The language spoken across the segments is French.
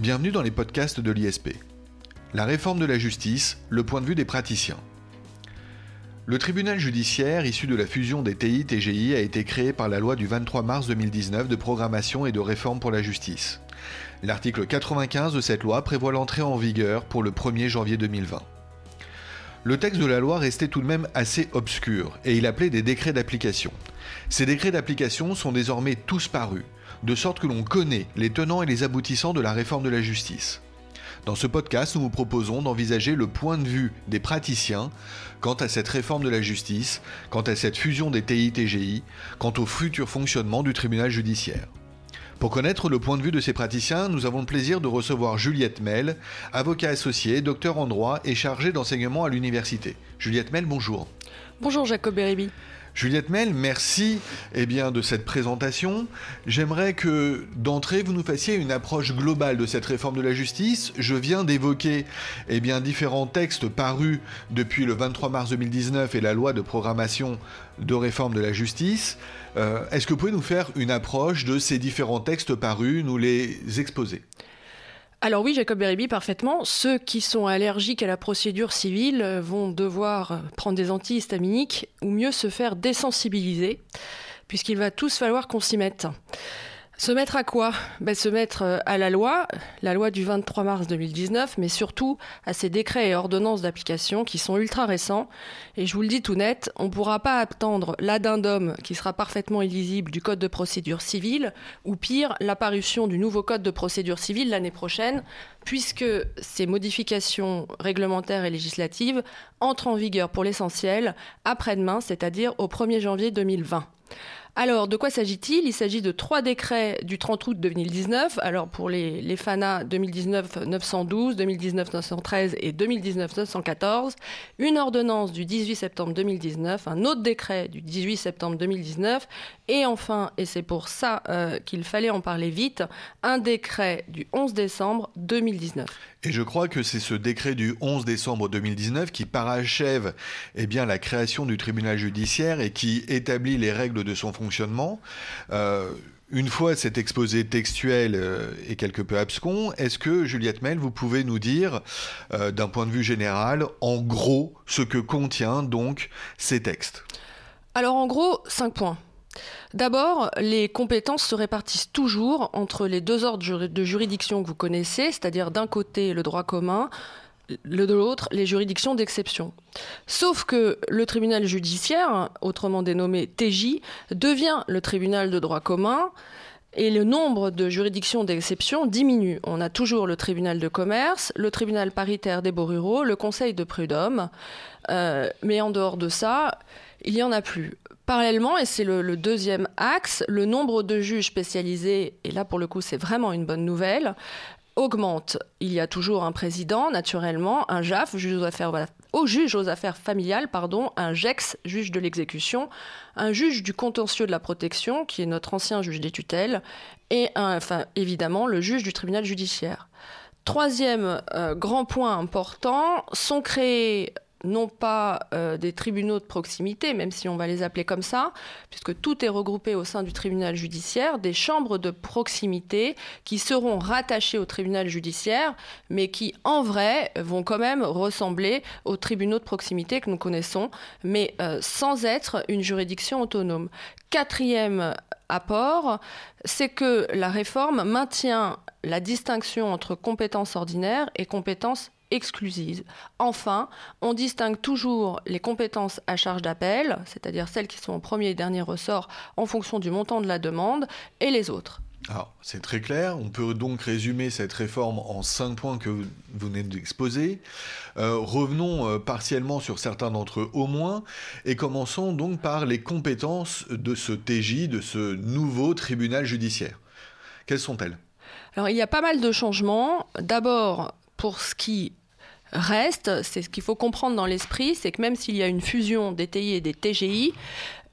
Bienvenue dans les podcasts de l'ISP. La réforme de la justice, le point de vue des praticiens. Le tribunal judiciaire issu de la fusion des TI-TGI a été créé par la loi du 23 mars 2019 de programmation et de réforme pour la justice. L'article 95 de cette loi prévoit l'entrée en vigueur pour le 1er janvier 2020. Le texte de la loi restait tout de même assez obscur et il appelait des décrets d'application. Ces décrets d'application sont désormais tous parus, de sorte que l'on connaît les tenants et les aboutissants de la réforme de la justice. Dans ce podcast, nous vous proposons d'envisager le point de vue des praticiens quant à cette réforme de la justice, quant à cette fusion des TI-TGI, quant au futur fonctionnement du tribunal judiciaire. Pour connaître le point de vue de ces praticiens, nous avons le plaisir de recevoir Juliette Mel, avocat associé, docteur en droit et chargée d'enseignement à l'université. Juliette Mel, bonjour. Bonjour Jacob Beribi. Juliette Mel, merci eh bien, de cette présentation. J'aimerais que d'entrée vous nous fassiez une approche globale de cette réforme de la justice. Je viens d'évoquer eh différents textes parus depuis le 23 mars 2019 et la loi de programmation de réforme de la justice. Euh, est-ce que vous pouvez nous faire une approche de ces différents textes parus, nous les exposer? Alors oui, Jacob Beribi, parfaitement. Ceux qui sont allergiques à la procédure civile vont devoir prendre des antihistaminiques ou mieux se faire désensibiliser, puisqu'il va tous falloir qu'on s'y mette. Se mettre à quoi? Ben, Se mettre euh, à la loi, la loi du 23 mars 2019, mais surtout à ces décrets et ordonnances d'application qui sont ultra récents. Et je vous le dis tout net, on ne pourra pas attendre l'addendum qui sera parfaitement illisible du Code de procédure civile, ou pire, l'apparition du nouveau Code de procédure civile l'année prochaine, puisque ces modifications réglementaires et législatives entrent en vigueur pour l'essentiel après-demain, c'est-à-dire au 1er janvier 2020. Alors, de quoi s'agit-il? Il s'agit de trois décrets du 30 août 2019. Alors, pour les, FANA 2019-912, 2019-913 et 2019-914, une ordonnance du 18 septembre 2019, un autre décret du 18 septembre 2019, et enfin, et c'est pour ça euh, qu'il fallait en parler vite, un décret du 11 décembre 2019. Et je crois que c'est ce décret du 11 décembre 2019 qui parachève eh bien, la création du tribunal judiciaire et qui établit les règles de son fonctionnement. Euh, une fois cet exposé textuel euh, est quelque peu abscon, est-ce que, Juliette Mel, vous pouvez nous dire, euh, d'un point de vue général, en gros, ce que contient donc ces textes? Alors, en gros, cinq points. D'abord, les compétences se répartissent toujours entre les deux ordres de juridiction que vous connaissez, c'est-à-dire d'un côté le droit commun, de l'autre les juridictions d'exception. Sauf que le tribunal judiciaire, autrement dénommé TJ, devient le tribunal de droit commun et le nombre de juridictions d'exception diminue. On a toujours le tribunal de commerce, le tribunal paritaire des beaux ruraux, le conseil de prud'homme, euh, mais en dehors de ça, il n'y en a plus. Parallèlement, et c'est le, deuxième axe, le nombre de juges spécialisés, et là pour le coup c'est vraiment une bonne nouvelle, augmente. Il y a toujours un président, naturellement, un JAF, juge au juge aux affaires familiales, pardon, un JEX, juge de l'exécution, un juge du contentieux de la protection, qui est notre ancien juge des tutelles, et enfin, évidemment le juge du tribunal judiciaire. Troisième euh, grand point important, sont créés non pas euh, des tribunaux de proximité, même si on va les appeler comme ça, puisque tout est regroupé au sein du tribunal judiciaire, des chambres de proximité qui seront rattachées au tribunal judiciaire, mais qui en vrai vont quand même ressembler aux tribunaux de proximité que nous connaissons, mais euh, sans être une juridiction autonome. Quatrième apport, c'est que la réforme maintient la distinction entre compétences ordinaires et compétences exclusive. Enfin, on distingue toujours les compétences à charge d'appel, c'est-à-dire celles qui sont au premier et dernier ressort en fonction du montant de la demande, et les autres. Alors, c'est très clair. On peut donc résumer cette réforme en cinq points que vous venez d'exposer. Euh, revenons euh, partiellement sur certains d'entre eux au moins, et commençons donc par les compétences de ce TJ, de ce nouveau tribunal judiciaire. Quelles sont-elles? Alors, il y a pas mal de changements. D'abord, pour ce qui reste, c'est ce qu'il faut comprendre dans l'esprit, c'est que même s'il y a une fusion des TI et des TGI,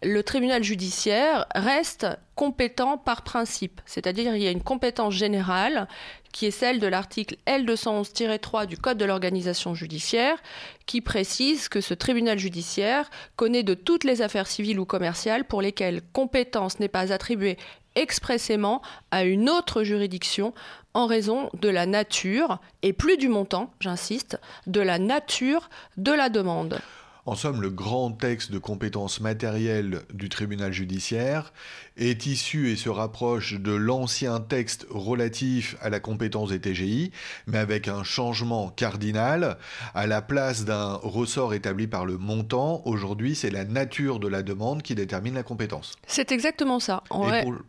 le tribunal judiciaire reste compétent par principe, c'est-à-dire il y a une compétence générale qui est celle de l'article L211-3 du Code de l'organisation judiciaire, qui précise que ce tribunal judiciaire connaît de toutes les affaires civiles ou commerciales pour lesquelles compétence n'est pas attribuée expressément à une autre juridiction en raison de la nature, et plus du montant, j'insiste, de la nature de la demande. En somme, le grand texte de compétences matérielles du tribunal judiciaire est issu et se rapproche de l'ancien texte relatif à la compétence des TGI, mais avec un changement cardinal. À la place d'un ressort établi par le montant, aujourd'hui, c'est la nature de la demande qui détermine la compétence. C'est exactement ça.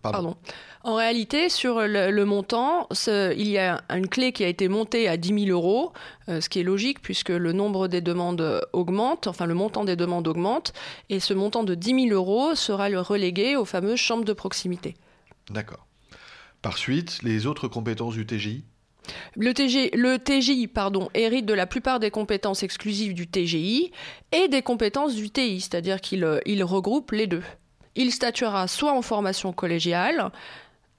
pardon. En réalité, sur le, montant, il y a une clé qui a été montée à 10 000 euros, euh, ce qui est logique puisque le nombre des demandes augmente, enfin le montant des demandes augmente, et ce montant de 10 000 euros sera le relégué aux fameuses de proximité. D'accord. Par suite, les autres compétences du TGI le, TG, le TGI pardon, hérite de la plupart des compétences exclusives du TGI et des compétences du TI, c'est-à-dire qu'il il regroupe les deux. Il statuera soit en formation collégiale,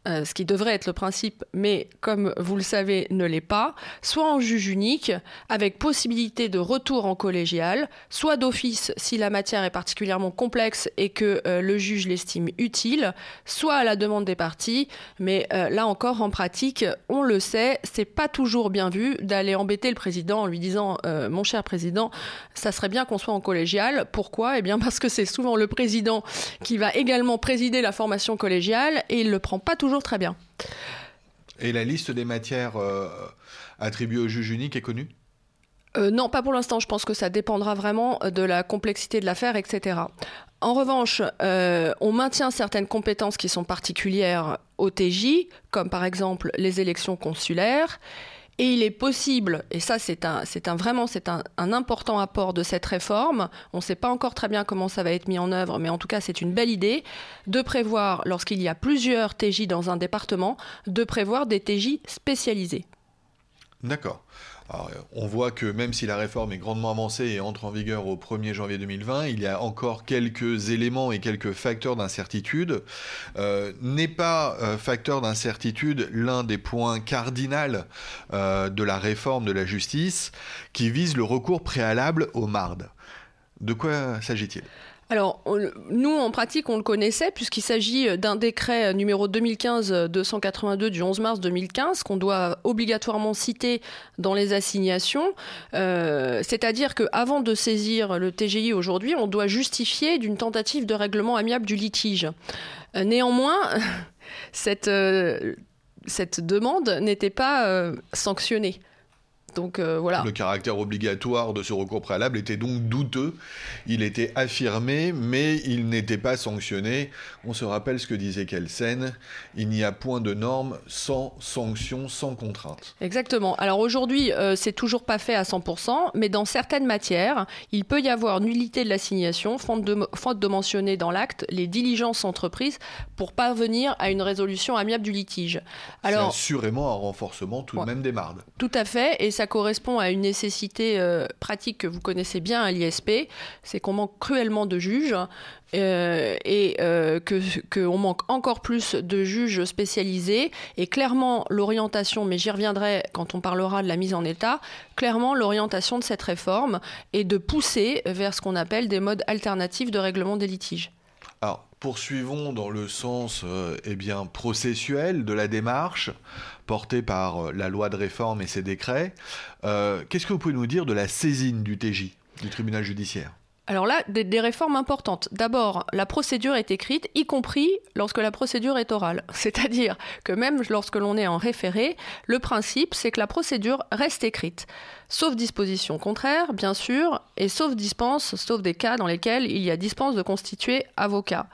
euh, ce qui devrait être le principe, mais comme vous le savez, ne l'est pas, soit en juge unique, avec possibilité de retour en collégial, soit d'office si la matière est particulièrement complexe et que euh, le juge l'estime utile, soit à la demande des parties, mais euh, là encore, en pratique, on le sait, c'est pas toujours bien vu d'aller embêter le président en lui disant Mon cher président, ça serait bien qu'on soit en collégial. Pourquoi? Eh bien, parce que c'est souvent le président qui va également présider la formation collégiale et il le prend pas toujours très bien. Et la liste des matières euh, attribuées au juge unique est connue? Euh, non, pas pour l'instant. Je pense que ça dépendra vraiment de la complexité de l'affaire, etc. En revanche, euh, on maintient certaines compétences qui sont particulières au TJ, comme par exemple les élections consulaires. Et il est possible, et ça c'est un, c'est un vraiment c'est un, important apport de cette réforme. On ne sait pas encore très bien comment ça va être mis en œuvre, mais en tout cas c'est une belle idée de prévoir, lorsqu'il y a plusieurs TJ dans un département, de prévoir des TJ spécialisés. D'accord on voit que même si la réforme est grandement avancée et entre en vigueur au 1er janvier 2020, il y a encore quelques éléments et quelques facteurs d'incertitude. Euh, n'est pas euh, facteur d'incertitude l'un des points cardinaux euh, de la réforme de la justice qui vise le recours préalable au MARD. De quoi s'agit-il? Alors, nous, en pratique, on le connaissait puisqu'il s'agit d'un décret numéro 2015-282 du 11 mars 2015 qu'on doit obligatoirement citer dans les assignations. Euh, c'est-à-dire qu'avant de saisir le TGI aujourd'hui, on doit justifier d'une tentative de règlement amiable du litige. Euh, néanmoins, cette, euh, cette demande n'était pas sanctionnée. Donc euh, voilà. Le caractère obligatoire de ce recours préalable était donc douteux. Il était affirmé, mais il n'était pas sanctionné. On se rappelle ce que disait Kelsen il n'y a point de norme sans sanction, sans contrainte. Exactement. Alors aujourd'hui, euh, c'est toujours pas fait à 100%, mais dans certaines matières, il peut y avoir nullité de l'assignation, faute de, de mentionner dans l'acte les diligences entreprises pour parvenir à une résolution amiable du litige. Alors, c'est assurément un renforcement tout de même des mardes. Tout à fait, et ça correspond à une nécessité euh, pratique que vous connaissez bien à l'ISP, c'est qu'on manque cruellement de juges euh, et euh, qu'on manque encore plus de juges spécialisés. Et clairement, l'orientation, mais j'y reviendrai quand on parlera de la mise en état, clairement, l'orientation de cette réforme est de pousser vers ce qu'on appelle des modes alternatifs de règlement des litiges. Poursuivons dans le sens eh bien, processuel de la démarche portée par euh, la loi de réforme et ses décrets. Euh, qu'est-ce que vous pouvez nous dire de la saisine du TJ, du tribunal judiciaire? Alors là, des, réformes importantes. D'abord, la procédure est écrite, y compris lorsque la procédure est orale. C'est-à-dire que même lorsque l'on est en référé, le principe, c'est que la procédure reste écrite. Sauf disposition contraire, bien sûr, et sauf dispense, sauf des cas dans lesquels il y a dispense de constituer avocat.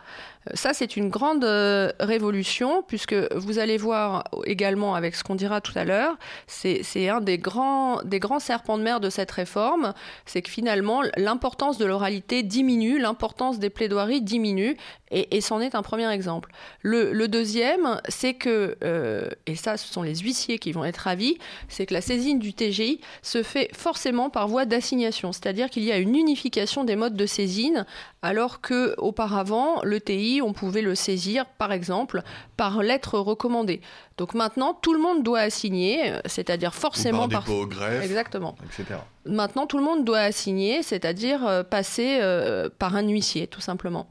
Ça, c'est une grande euh, révolution, puisque vous allez voir également avec ce qu'on dira tout à l'heure, c'est un des grands, des grands serpents de mer de cette réforme, c'est que finalement, l'importance de l'oralité diminue, l'importance des plaidoiries diminue, et, c'en est un premier exemple. Le, deuxième, c'est que, euh, et ça, ce sont les huissiers qui vont être ravis, c'est que la saisine du TGI se fait forcément par voie d'assignation, c'est-à-dire qu'il y a une unification des modes de saisine, alors que auparavant, le TI, on pouvait le saisir, par exemple, par lettre recommandée. Donc maintenant, tout le monde doit assigner, c'est-à-dire forcément par, par... greffe, exactement. Etc. Maintenant, tout le monde doit assigner, c'est-à-dire euh, passer euh, par un huissier, tout simplement.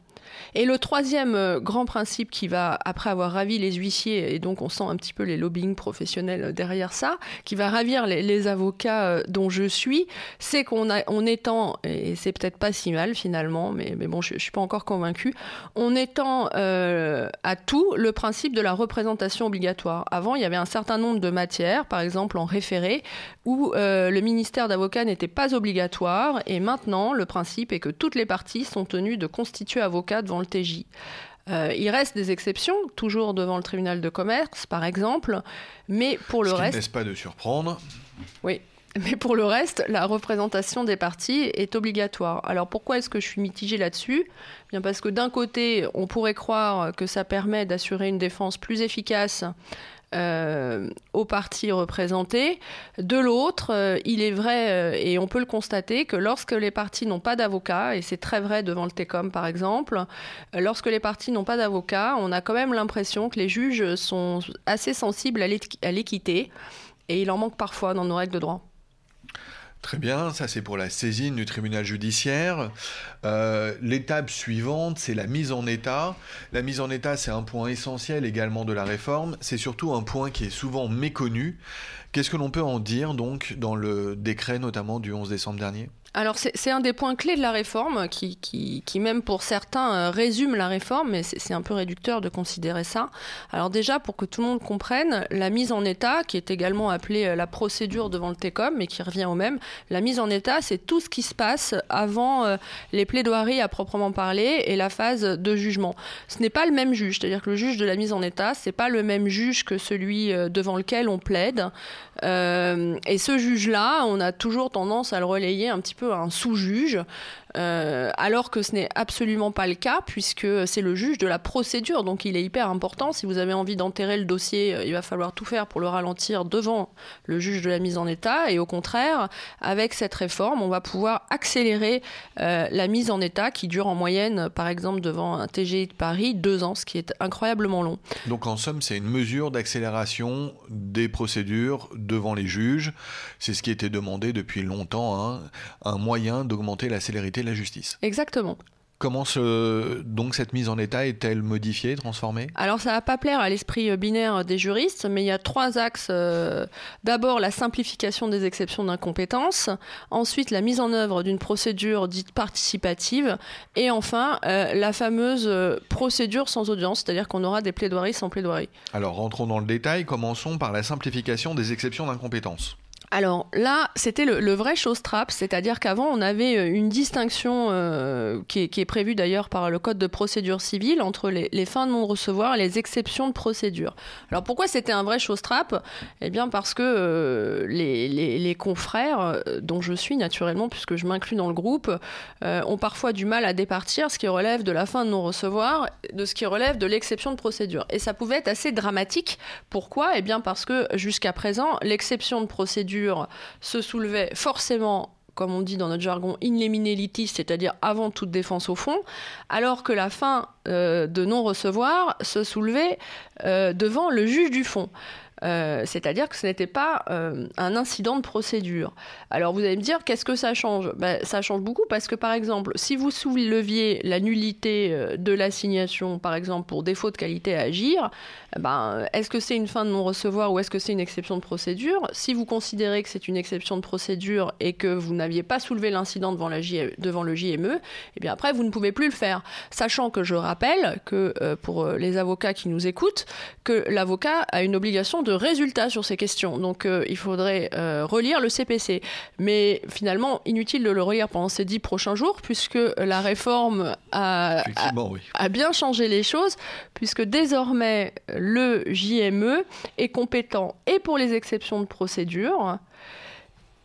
Et le troisième euh, grand principe qui va, après avoir ravi les huissiers, et donc on sent un petit peu les lobbying professionnels derrière ça, qui va ravir les, avocats euh, dont je suis, c'est qu'on on étend, et c'est peut-être pas si mal finalement, mais, mais bon, je, je suis pas encore convaincue, on étend euh, à tout le principe de la représentation obligatoire. Avant, il y avait un certain nombre de matières, par exemple en référé, où le ministère d'avocat n'était pas obligatoire, et maintenant, le principe est que toutes les parties sont tenues de constituer avocat devant le TJ. Euh, il reste des exceptions, toujours devant le tribunal de commerce, par exemple, mais pour le Ce reste. n'est pas de surprendre. Oui. Mais pour le reste, la représentation des parties est obligatoire. Alors pourquoi est-ce que je suis mitigée là-dessus? Bien parce que d'un côté, on pourrait croire que ça permet d'assurer une défense plus efficace euh, aux partis représentés. De l'autre, euh, il est vrai, euh, et on peut le constater, que lorsque les partis n'ont pas d'avocat, et c'est très vrai devant le TECOM par exemple, lorsque les partis n'ont pas d'avocat, on a quand même l'impression que les juges sont assez sensibles à l'équité, et il en manque parfois dans nos règles de droit. Très bien, ça c'est pour la saisine du tribunal judiciaire. Euh, l'étape suivante, c'est la mise en état. La mise en état, c'est un point essentiel également de la réforme. C'est surtout un point qui est souvent méconnu. Qu'est-ce que l'on peut en dire donc dans le décret notamment du 11 décembre dernier? Alors c'est un des points clés de la réforme qui, même pour certains euh, résume la réforme, mais c'est un peu réducteur de considérer ça. Alors déjà pour que tout le monde comprenne, la mise en état, qui est également appelée euh, la procédure devant le TECOM, mais qui revient au même, la mise en état c'est tout ce qui se passe avant euh, les plaidoiries à proprement parler et la phase de jugement. Ce n'est pas le même juge, c'est-à-dire que le juge de la mise en état, c'est pas le même juge que celui devant lequel on plaide. Et ce juge-là, on a toujours tendance à le relayer un petit peu un sous-juge. Euh, alors que ce n'est absolument pas le cas puisque c'est le juge de la procédure, donc il est hyper important. Si vous avez envie d'enterrer le dossier, euh, il va falloir tout faire pour le ralentir devant le juge de la mise en état. Et au contraire, avec cette réforme, on va pouvoir accélérer euh, la mise en état qui dure en moyenne, par exemple devant un TGI de Paris, deux ans, ce qui est incroyablement long. Donc en somme, c'est une mesure d'accélération des procédures devant les juges. C'est ce qui était demandé depuis longtemps, hein. Moyen d'augmenter la célérité la justice. Exactement. Comment ce, donc cette mise en état est-elle modifiée, transformée? Alors ça va pas plaire à l'esprit euh, binaire des juristes, mais il y a trois axes. Euh, d'abord la simplification des exceptions d'incompétence, ensuite la mise en œuvre d'une procédure dite participative, et enfin euh, la fameuse procédure sans audience, c'est-à-dire qu'on aura des plaidoiries sans plaidoirie. Alors rentrons dans le détail, commençons par la simplification des exceptions d'incompétence. Alors là, c'était le, vrai chose trap, c'est-à-dire qu'avant, on avait euh, une distinction euh, qui, est, prévue d'ailleurs par le Code de procédure civile entre les, fins de non-recevoir et les exceptions de procédure. Alors pourquoi c'était un vrai chose trap Eh bien parce que euh, les, confrères, dont je suis naturellement, puisque je m'inclus dans le groupe, ont parfois du mal à départir ce qui relève de la fin de non-recevoir de ce qui relève de l'exception de procédure. Et ça pouvait être assez dramatique. Pourquoi? Eh bien parce que jusqu'à présent, l'exception de procédure se soulevait forcément comme on dit dans notre jargon, in limine litis, c'est-à-dire avant toute défense au fond, alors que la fin euh, de non-recevoir se soulevait euh, devant le juge du fond. Euh, c'est-à-dire que ce n'était pas euh, un incident de procédure. Alors vous allez me dire, qu'est-ce que ça change? Ben, Ça change beaucoup parce que par exemple, si vous souleviez la nullité euh, de l'assignation, par exemple pour défaut de qualité à agir, ben, est-ce que c'est une fin de non-recevoir ou est-ce que c'est une exception de procédure? Si vous considérez que c'est une exception de procédure et que vous n'aviez pas soulevé l'incident devant, le JME, eh bien après, vous ne pouvez plus le faire. Sachant que je rappelle que pour les avocats qui nous écoutent, que l'avocat a une obligation de résultats sur ces questions. Donc euh, il faudrait euh, relire le CPC. Mais finalement, inutile de le relire pendant ces dix prochains jours, puisque la réforme a, a, bien changé les choses, puisque désormais le JME est compétent et pour les exceptions de procédure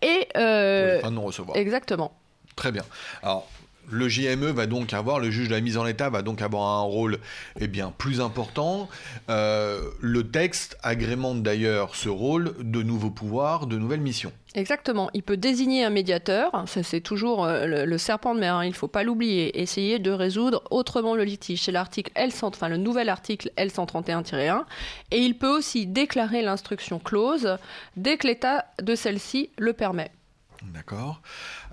et... Euh, non recevoir. Exactement. Très bien. Alors, le JME va donc avoir, le juge de la mise en état va donc avoir un rôle eh bien, plus important. Euh, le texte agrémente d'ailleurs ce rôle de nouveaux pouvoirs, de nouvelles missions. Exactement. Il peut désigner un médiateur. Ça, c'est toujours euh, le, serpent de mer. Hein. Il ne faut pas l'oublier. Essayer de résoudre autrement le litige. C'est l'article L100, enfin le nouvel article L131-1. Et il peut aussi déclarer l'instruction close dès que l'état de celle-ci le permet. D'accord.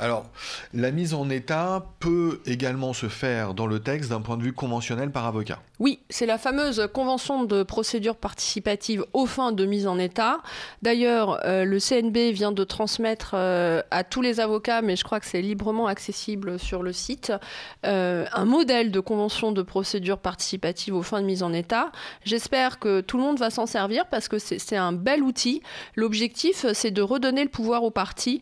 Alors, la mise en état peut également se faire dans le texte d'un point de vue conventionnel par avocat. Oui, c'est la fameuse convention de procédure participative aux fins de mise en état. D'ailleurs, euh, le CNB vient de transmettre euh, à tous les avocats, mais je crois que c'est librement accessible sur le site, euh, un modèle de convention de procédure participative aux fins de mise en état. J'espère que tout le monde va s'en servir parce que c'est un bel outil. L'objectif, c'est de redonner le pouvoir aux parties,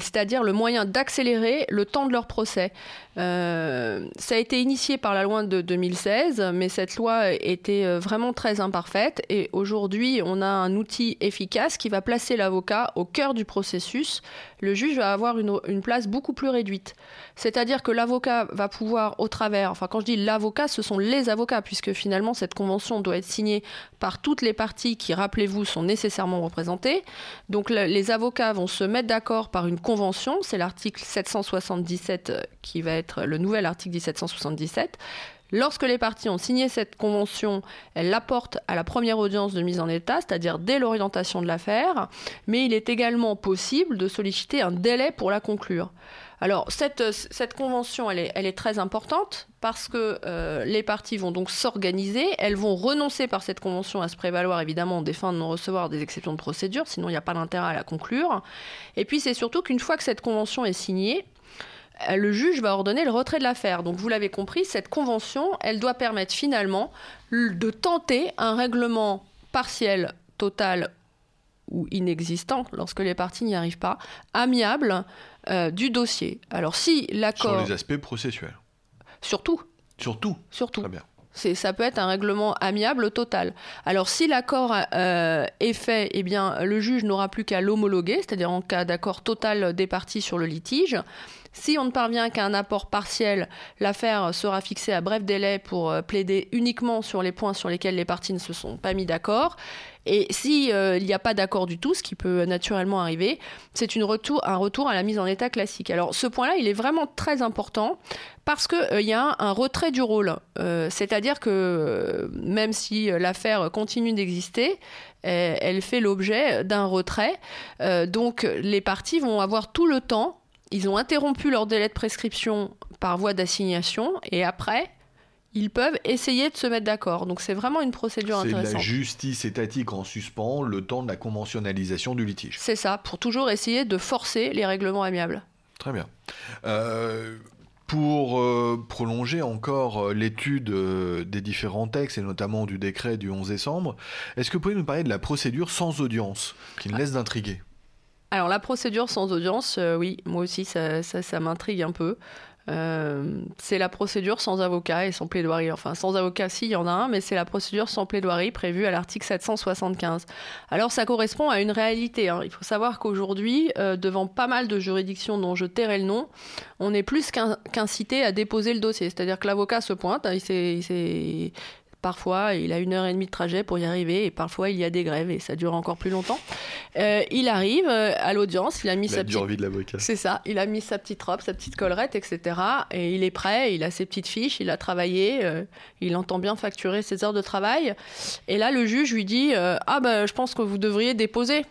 c'est-à-dire le moyen d'accélérer le temps de leur procès. Euh, ça a été initié par la loi de 2016, mais cette loi était euh, vraiment très imparfaite. Et aujourd'hui, on a un outil efficace qui va placer l'avocat au cœur du processus. Le juge va avoir une, place beaucoup plus réduite. C'est-à-dire que l'avocat va pouvoir, au travers, enfin quand je dis l'avocat, ce sont les avocats, puisque finalement cette convention doit être signée par toutes les parties qui, rappelez-vous, sont nécessairement représentées. Donc les avocats vont se mettre d'accord par une convention, c'est l'article 777 euh, qui va être le nouvel article 1777. Lorsque les parties ont signé cette convention, elles l'apportent à la première audience de mise en état, c'est-à-dire dès l'orientation de l'affaire, mais il est également possible de solliciter un délai pour la conclure. Alors, cette, convention, elle est, elle très importante parce que euh, les parties vont donc s'organiser, elles vont renoncer par cette convention à se prévaloir évidemment des fins de non-recevoir des exceptions de procédure, sinon il n'y a pas d'intérêt à la conclure. Et puis c'est surtout qu'une fois que cette convention est signée, le juge va ordonner le retrait de l'affaire. Donc vous l'avez compris, cette convention, elle doit permettre finalement de tenter un règlement partiel, total ou inexistant, lorsque les parties n'y arrivent pas, amiable euh, du dossier. Alors si l'accord... Sur les aspects processuels. Surtout. Surtout. Surtout. Très bien. Ça peut être un règlement amiable total. Alors si l'accord euh, est fait, eh bien le juge n'aura plus qu'à l'homologuer, c'est-à-dire en cas d'accord total des parties sur le litige. Si on ne parvient qu'à un apport partiel, l'affaire sera fixée à bref délai pour euh, plaider uniquement sur les points sur lesquels les parties ne se sont pas mis d'accord. Et s'il euh, n'y a pas d'accord du tout, ce qui peut naturellement arriver, c'est un retour à la mise en état classique. Alors ce point-là, il est vraiment très important parce qu'il euh, y a un, retrait du rôle. C'est-à-dire que même si l'affaire continue d'exister, elle fait l'objet d'un retrait. donc les parties vont avoir tout le temps ils ont interrompu leur délai de prescription par voie d'assignation et après, ils peuvent essayer de se mettre d'accord. Donc c'est vraiment une procédure intéressante. C'est la justice étatique en suspens le temps de la conventionnalisation du litige. C'est ça, pour toujours essayer de forcer les règlements amiables. Très bien. Euh, pour euh, prolonger encore euh, l'étude des différents textes, et notamment du décret du 11 décembre, est-ce que vous pouvez nous parler de la procédure sans audience, qui ne laisse d'intriguer? Alors la procédure sans audience, euh, oui, moi aussi ça, m'intrigue un peu. Euh, c'est la procédure sans avocat et sans plaidoirie. Enfin, sans avocat, si, il y en a un, mais c'est la procédure sans plaidoirie prévue à l'article 775. Alors, ça correspond à une réalité. Hein. Il faut savoir qu'aujourd'hui, euh, devant pas mal de juridictions dont je tairai le nom, on est plus qu'incité à déposer le dossier. C'est-à-dire que l'avocat se pointe, s'est Parfois, il a une heure et demie de trajet pour y arriver, et parfois, il y a des grèves, et ça dure encore plus longtemps. Euh, il arrive euh, à l'audience, il a mis sa petite... vie de l'avocat. C'est ça, il a mis sa petite robe, sa petite collerette, etc. Et il est prêt, il a ses petites fiches, il a travaillé, euh, il entend bien facturer ses heures de travail. Et là, le juge lui dit Ah ben, je pense que vous devriez déposer.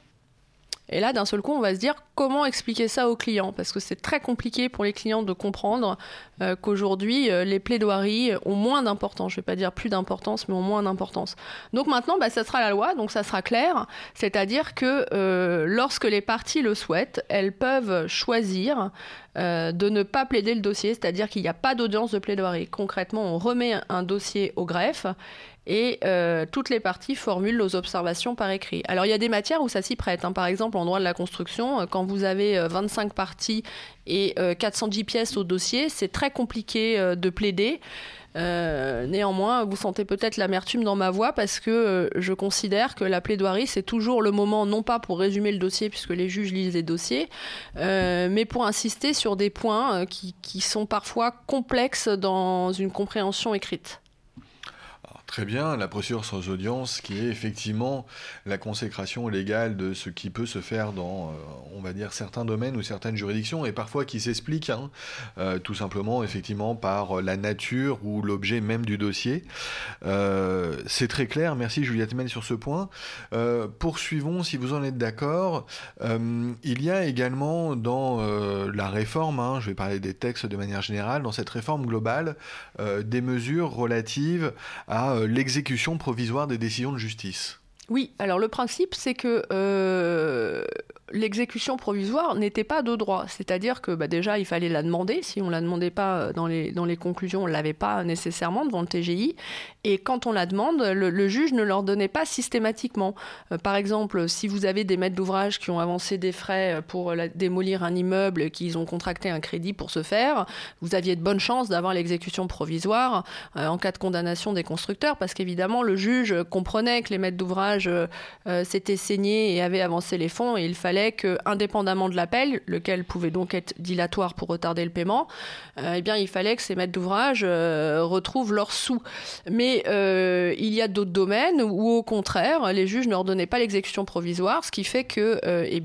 Et là, d'un seul coup, on va se dire comment expliquer ça aux clients? Parce que c'est très compliqué pour les clients de comprendre euh, qu'aujourd'hui, euh, les plaidoiries ont moins d'importance. Je ne vais pas dire plus d'importance, mais ont moins d'importance. Donc maintenant, bah, ça sera la loi, donc ça sera clair. C'est-à-dire que euh, lorsque les parties le souhaitent, elles peuvent choisir de ne pas plaider le dossier, c'est-à-dire qu'il n'y a pas d'audience de plaidoirie. Concrètement, on remet un dossier au greffe et euh, toutes les parties formulent leurs observations par écrit. Alors il y a des matières où ça s'y prête. Hein. Par exemple, en droit de la construction, euh, quand vous avez 25 euh, parties et 410 pièces au dossier, c'est très compliqué de plaider. Néanmoins, vous sentez peut-être l'amertume dans ma voix parce que je considère que la plaidoirie, c'est toujours le moment, non pas pour résumer le dossier, puisque les juges lisent les dossiers, mais pour insister sur des points qui sont parfois complexes dans une compréhension écrite Très bien, la procédure sans audience qui est effectivement la consécration légale de ce qui peut se faire dans, euh, on va dire, certains domaines ou certaines juridictions et parfois qui s'explique hein, euh, tout simplement effectivement par la nature ou l'objet même du dossier. Euh, c'est très clair, merci Juliette Mel sur ce point. poursuivons si vous en êtes d'accord. il y a également dans la réforme, hein, je vais parler des textes de manière générale, dans cette réforme globale, des mesures relatives à euh, l'exécution provisoire des décisions de justice. Oui, alors le principe, c'est que euh, l'exécution provisoire n'était pas de droit. C'est-à-dire que bah, déjà, il fallait la demander. Si on ne la demandait pas euh, dans les, conclusions, on ne l'avait pas nécessairement devant le TGI. Et quand on la demande, le, juge ne leur donnait pas systématiquement. Euh, par exemple, si vous avez des maîtres d'ouvrage qui ont avancé des frais pour démolir un immeuble qu'ils ont contracté un crédit pour ce faire, vous aviez de bonnes chances d'avoir l'exécution provisoire euh, en cas de condamnation des constructeurs, parce qu'évidemment, le juge comprenait que les maîtres d'ouvrage s'étaient saignés et avaient avancé les fonds et il fallait indépendamment de l'appel, lequel pouvait donc être dilatoire pour retarder le paiement, euh, eh il fallait que ces maîtres d'ouvrage euh, retrouvent leurs sous. Mais euh, il y a d'autres domaines où, au contraire, les juges ne redonnaient pas l'exécution provisoire, ce qui fait que, eh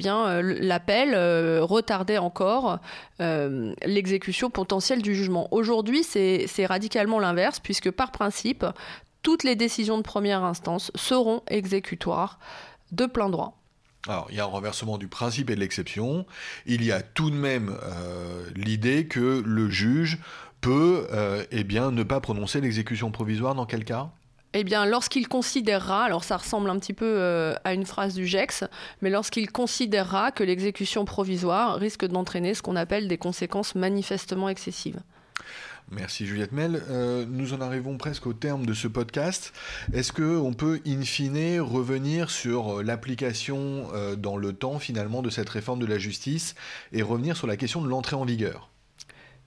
l'appel retardait encore l'exécution potentielle du jugement. Aujourd'hui, c'est radicalement l'inverse, puisque par principe, toutes les décisions de première instance seront exécutoires de plein droit. Alors, il y a un renversement du principe et de l'exception. Il y a tout de même euh, l'idée que le juge peut euh, eh ne pas prononcer l'exécution provisoire dans quel cas? Eh bien, lorsqu'il considérera, alors ça ressemble un petit peu euh, à une phrase du GEX, mais lorsqu'il considérera que l'exécution provisoire risque d'entraîner ce qu'on appelle des conséquences manifestement excessives. Merci Juliette Mel. Euh, nous en arrivons presque au terme de ce podcast. Est-ce qu'on peut, in fine, revenir sur euh, l'application euh, dans le temps finalement de cette réforme de la justice et revenir sur la question de l'entrée en vigueur?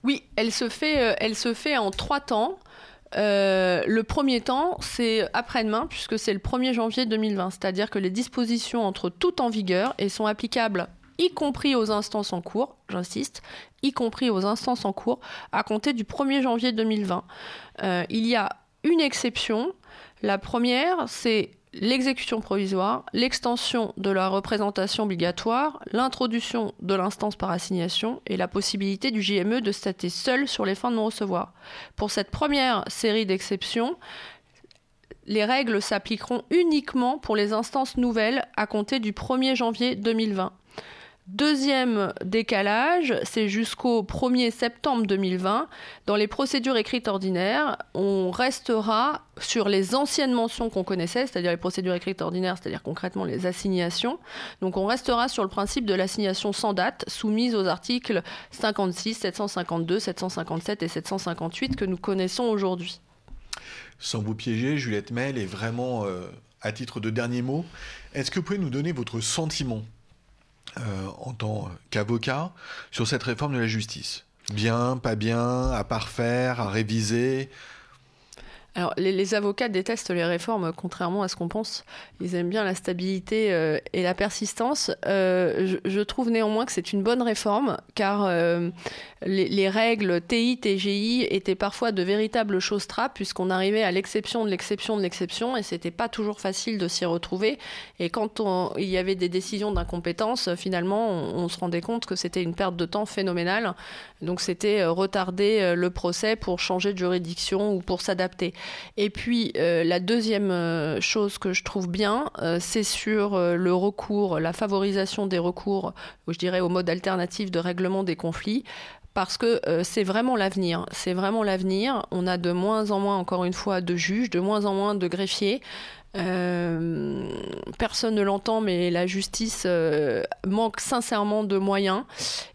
Oui, elle se fait, elle se fait en trois temps. le premier temps, c'est après-demain, puisque c'est le 1er janvier 2020. C'est-à-dire que les dispositions entrent toutes en vigueur et sont applicables y compris aux instances en cours, j'insiste, y compris aux instances en cours, à compter du 1er janvier 2020. Euh, il y a une exception. La première, c'est l'exécution provisoire, l'extension de la représentation obligatoire, l'introduction de l'instance par assignation et la possibilité du JME de statuer seul sur les fins de non-recevoir. Pour cette première série d'exceptions, les règles s'appliqueront uniquement pour les instances nouvelles à compter du 1er janvier 2020. Deuxième décalage, c'est jusqu'au 1er septembre 2020. Dans les procédures écrites ordinaires, on restera sur les anciennes mentions qu'on connaissait, c'est-à-dire les procédures écrites ordinaires, c'est-à-dire concrètement les assignations. Donc on restera sur le principe de l'assignation sans date, soumise aux articles 56, 752, 757 et 758 que nous connaissons aujourd'hui. Sans vous piéger, Juliette Mel est vraiment, euh, à titre de dernier mot, est-ce que vous pouvez nous donner votre sentiment en tant qu'avocat sur cette réforme de la justice. Bien, pas bien, à parfaire, à réviser alors, les, avocats détestent les réformes, contrairement à ce qu'on pense. Ils aiment bien la stabilité euh, et la persistance. Euh, je, trouve néanmoins que c'est une bonne réforme, car euh, les, règles TI, TGI étaient parfois de véritables choses trappes, puisqu'on arrivait à l'exception de l'exception de l'exception, et c'était pas toujours facile de s'y retrouver. Et quand il y avait des décisions d'incompétence, finalement, on, se rendait compte que c'était une perte de temps phénoménale. Donc, c'était retarder le procès pour changer de juridiction ou pour s'adapter. Et puis euh, la deuxième euh, chose que je trouve bien, euh, c'est sur le recours, la favorisation des recours, je dirais au mode alternatif de règlement des conflits parce que c'est vraiment l'avenir. C'est vraiment l'avenir. On a de moins en moins, encore une fois, de juges, de moins en moins de greffiers. personne ne l'entend, mais la justice manque sincèrement de moyens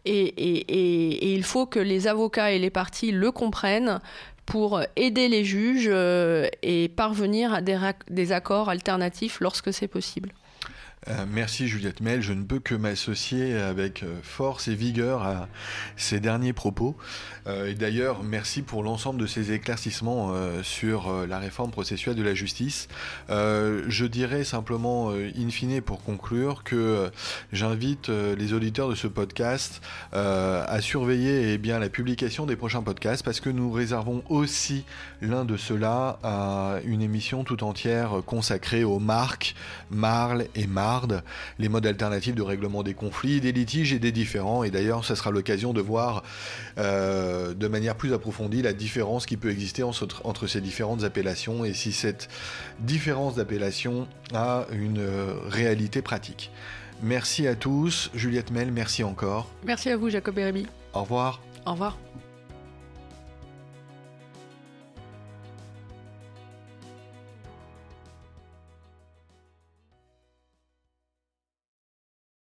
et, et, il faut que les avocats et les partis le comprennent, pour aider les juges euh, et parvenir à des, accords alternatifs lorsque c'est possible. Euh, merci Juliette Mel, je ne peux que m'associer avec euh, force et vigueur à ces derniers propos. Euh, et d'ailleurs, merci pour l'ensemble de ces éclaircissements sur la réforme processuelle de la justice. je dirais simplement, in fine, pour conclure, que j'invite les auditeurs de ce podcast à surveiller eh la publication des prochains podcasts parce que nous réservons aussi l'un de ceux-là à une émission tout entière consacrée aux marques, Marle et Marle les modes alternatifs de règlement des conflits, des litiges et des différends. Et d'ailleurs, ce sera l'occasion de voir euh, de manière plus approfondie la différence qui peut exister entre, ces différentes appellations et si cette différence d'appellation a une euh, réalité pratique. Merci à tous. Juliette Mel, merci encore. Merci à vous, Jacob et Rémi. Au revoir. Au revoir.